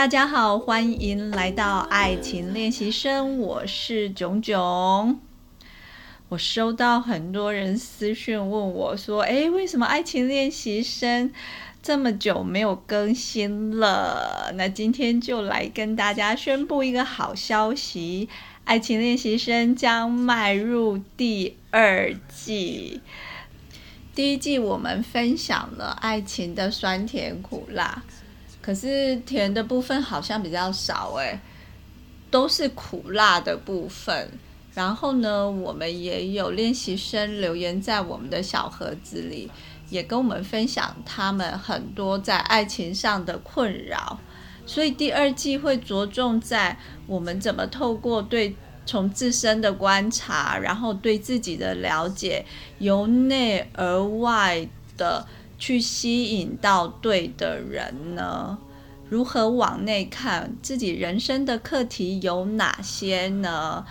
大家好，欢迎来到爱情练习生，我是炯炯。我收到很多人私讯问我说：“诶，为什么爱情练习生这么久没有更新了？”那今天就来跟大家宣布一个好消息：爱情练习生将迈入第二季。第一季我们分享了爱情的酸甜苦辣。可是甜的部分好像比较少哎，都是苦辣的部分。然后呢，我们也有练习生留言在我们的小盒子里，也跟我们分享他们很多在爱情上的困扰。所以第二季会着重在我们怎么透过对从自身的观察，然后对自己的了解，由内而外的。去吸引到对的人呢？如何往内看自己人生的课题有哪些呢？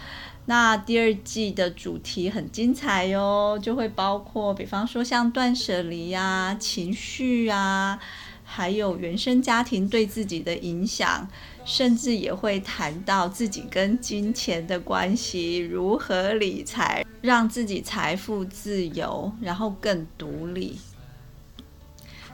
那第二季的主题很精彩哟，就会包括，比方说像断舍离呀、情绪啊，还有原生家庭对自己的影响，甚至也会谈到自己跟金钱的关系，如何理财，让自己财富自由，然后更独立。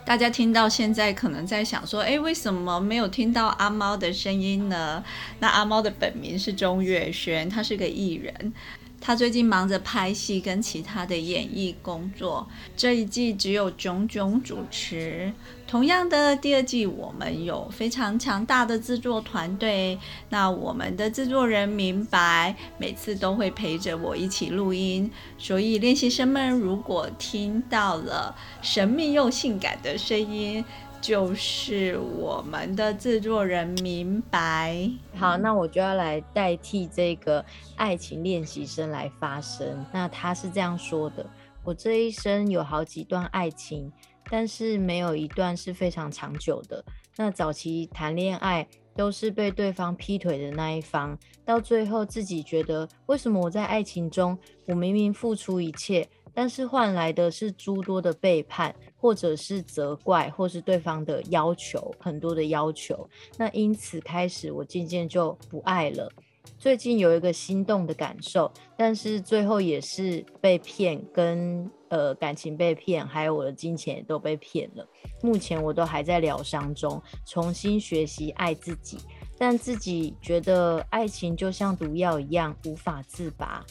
大家听到现在可能在想说，哎，为什么没有听到阿猫的声音呢？那阿猫的本名是钟月轩，他是个艺人。他最近忙着拍戏跟其他的演艺工作，这一季只有炯炯主持。同样的，第二季我们有非常强大的制作团队。那我们的制作人明白，每次都会陪着我一起录音。所以练习生们如果听到了神秘又性感的声音，就是我们的制作人明白。好，那我就要来代替这个爱情练习生来发声。那他是这样说的：我这一生有好几段爱情，但是没有一段是非常长久的。那早期谈恋爱都是被对方劈腿的那一方，到最后自己觉得，为什么我在爱情中，我明明付出一切？但是换来的是诸多的背叛，或者是责怪，或是对方的要求，很多的要求。那因此开始，我渐渐就不爱了。最近有一个心动的感受，但是最后也是被骗，跟呃感情被骗，还有我的金钱也都被骗了。目前我都还在疗伤中，重新学习爱自己，但自己觉得爱情就像毒药一样，无法自拔。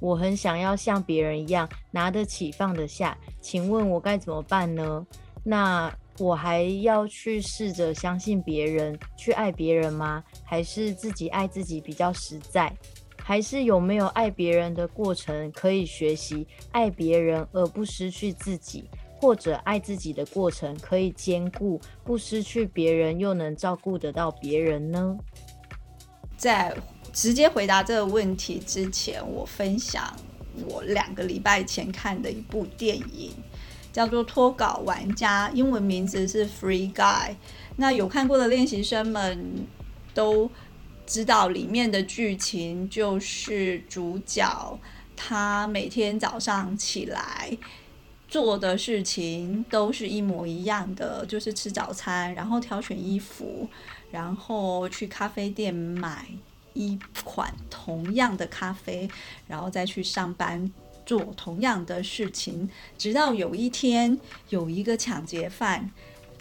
我很想要像别人一样拿得起放得下，请问我该怎么办呢？那我还要去试着相信别人，去爱别人吗？还是自己爱自己比较实在？还是有没有爱别人的过程可以学习爱别人而不失去自己，或者爱自己的过程可以兼顾不失去别人又能照顾得到别人呢？在。直接回答这个问题之前，我分享我两个礼拜前看的一部电影，叫做《脱稿玩家》，英文名字是《Free Guy》。那有看过的练习生们都知道，里面的剧情就是主角他每天早上起来做的事情都是一模一样的，就是吃早餐，然后挑选衣服，然后去咖啡店买。一款同样的咖啡，然后再去上班做同样的事情，直到有一天有一个抢劫犯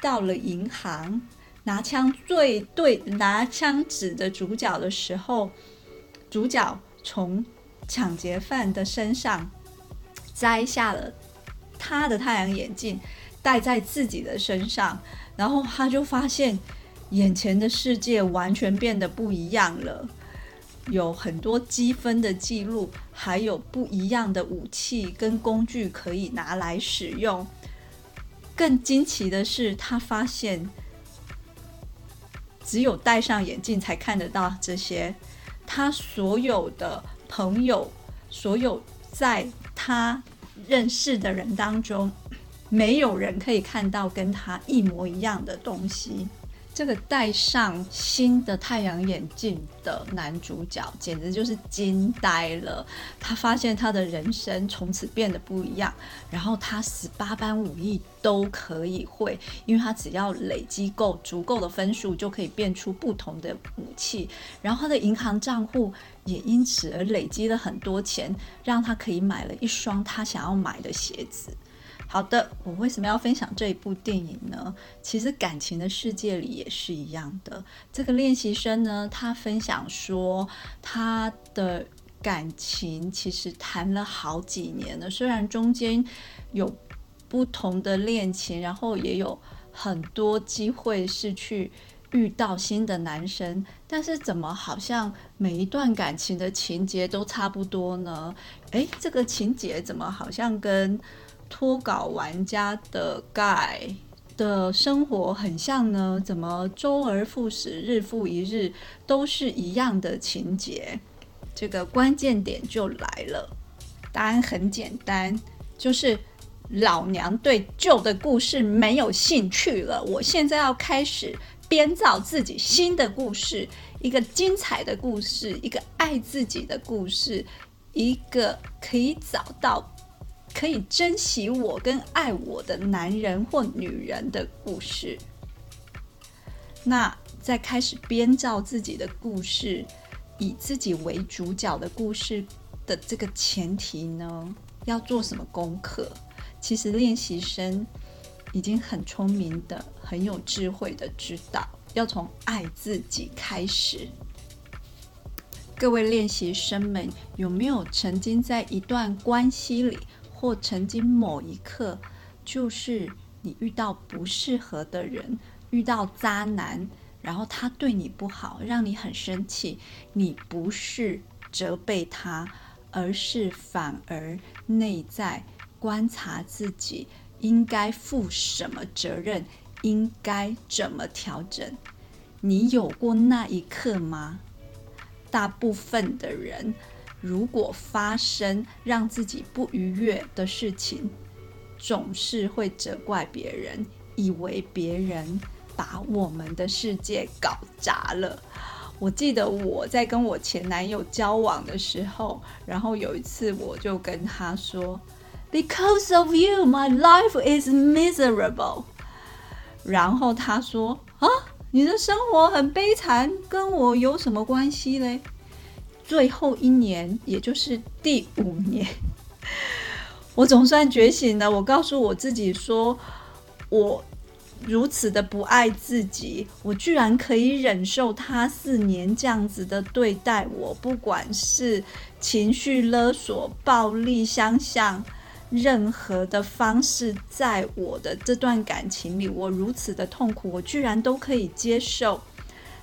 到了银行，拿枪对对拿枪指着主角的时候，主角从抢劫犯的身上摘下了他的太阳眼镜，戴在自己的身上，然后他就发现眼前的世界完全变得不一样了。有很多积分的记录，还有不一样的武器跟工具可以拿来使用。更惊奇的是，他发现只有戴上眼镜才看得到这些。他所有的朋友，所有在他认识的人当中，没有人可以看到跟他一模一样的东西。这个戴上新的太阳眼镜的男主角，简直就是惊呆了。他发现他的人生从此变得不一样，然后他十八般武艺都可以会，因为他只要累积够足够的分数，就可以变出不同的武器。然后他的银行账户也因此而累积了很多钱，让他可以买了一双他想要买的鞋子。好的，我为什么要分享这一部电影呢？其实感情的世界里也是一样的。这个练习生呢，他分享说，他的感情其实谈了好几年了，虽然中间有不同的恋情，然后也有很多机会是去遇到新的男生，但是怎么好像每一段感情的情节都差不多呢？诶，这个情节怎么好像跟脱稿玩家的盖的生活很像呢？怎么周而复始，日复一日，都是一样的情节？这个关键点就来了。答案很简单，就是老娘对旧的故事没有兴趣了。我现在要开始编造自己新的故事，一个精彩的故事，一个爱自己的故事，一个可以找到。可以珍惜我跟爱我的男人或女人的故事。那在开始编造自己的故事，以自己为主角的故事的这个前提呢，要做什么功课？其实练习生已经很聪明的、很有智慧的知道，要从爱自己开始。各位练习生们，有没有曾经在一段关系里？或曾经某一刻，就是你遇到不适合的人，遇到渣男，然后他对你不好，让你很生气。你不是责备他，而是反而内在观察自己应该负什么责任，应该怎么调整。你有过那一刻吗？大部分的人。如果发生让自己不愉悦的事情，总是会责怪别人，以为别人把我们的世界搞砸了。我记得我在跟我前男友交往的时候，然后有一次我就跟他说：“Because of you, my life is miserable。”然后他说：“啊，你的生活很悲惨，跟我有什么关系嘞？”最后一年，也就是第五年，我总算觉醒了。我告诉我自己说，我如此的不爱自己，我居然可以忍受他四年这样子的对待我，不管是情绪勒索、暴力相向，任何的方式，在我的这段感情里，我如此的痛苦，我居然都可以接受。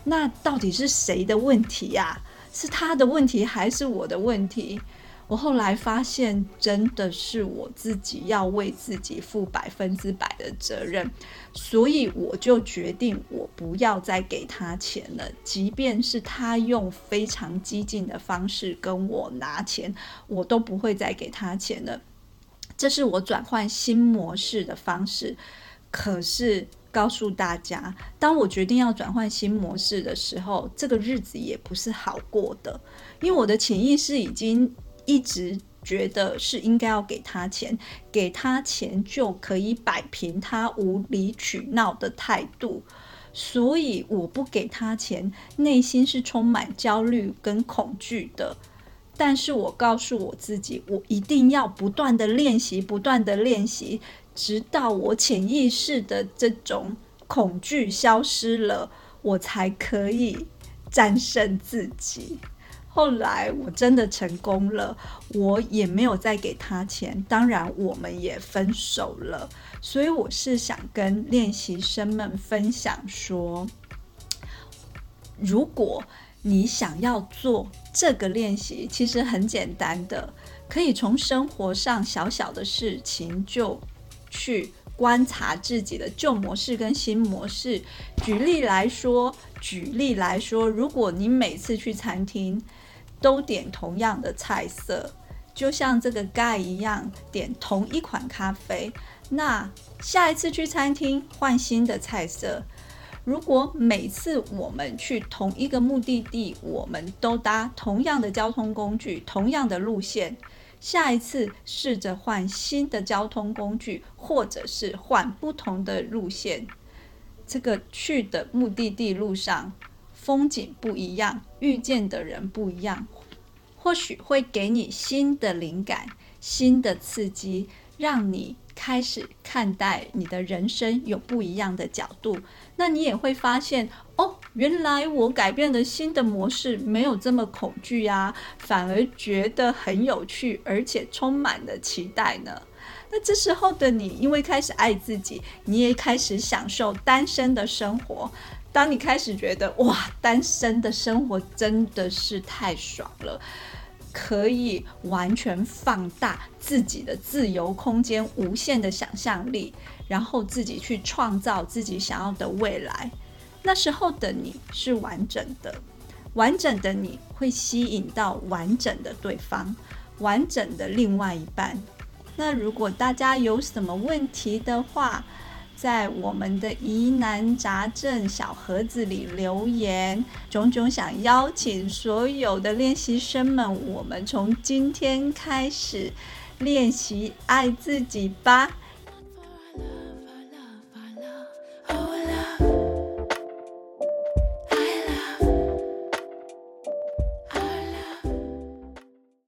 那到底是谁的问题呀？是他的问题还是我的问题？我后来发现，真的是我自己要为自己负百分之百的责任，所以我就决定，我不要再给他钱了。即便是他用非常激进的方式跟我拿钱，我都不会再给他钱了。这是我转换新模式的方式。可是。告诉大家，当我决定要转换新模式的时候，这个日子也不是好过的，因为我的潜意识已经一直觉得是应该要给他钱，给他钱就可以摆平他无理取闹的态度，所以我不给他钱，内心是充满焦虑跟恐惧的。但是我告诉我自己，我一定要不断的练习，不断的练习。直到我潜意识的这种恐惧消失了，我才可以战胜自己。后来我真的成功了，我也没有再给他钱，当然我们也分手了。所以我是想跟练习生们分享说，如果你想要做这个练习，其实很简单的，可以从生活上小小的事情就。去观察自己的旧模式跟新模式。举例来说，举例来说，如果你每次去餐厅都点同样的菜色，就像这个盖一样点同一款咖啡，那下一次去餐厅换新的菜色。如果每次我们去同一个目的地，我们都搭同样的交通工具、同样的路线，下一次试着换新的交通工具，或者是换不同的路线，这个去的目的地路上风景不一样，遇见的人不一样，或许会给你新的灵感、新的刺激，让你。开始看待你的人生有不一样的角度，那你也会发现哦，原来我改变了新的模式，没有这么恐惧呀，反而觉得很有趣，而且充满了期待呢。那这时候的你，因为开始爱自己，你也开始享受单身的生活。当你开始觉得哇，单身的生活真的是太爽了。可以完全放大自己的自由空间、无限的想象力，然后自己去创造自己想要的未来。那时候的你是完整的，完整的你会吸引到完整的对方，完整的另外一半。那如果大家有什么问题的话，在我们的疑难杂症小盒子里留言，炯炯想邀请所有的练习生们，我们从今天开始练习爱自己吧。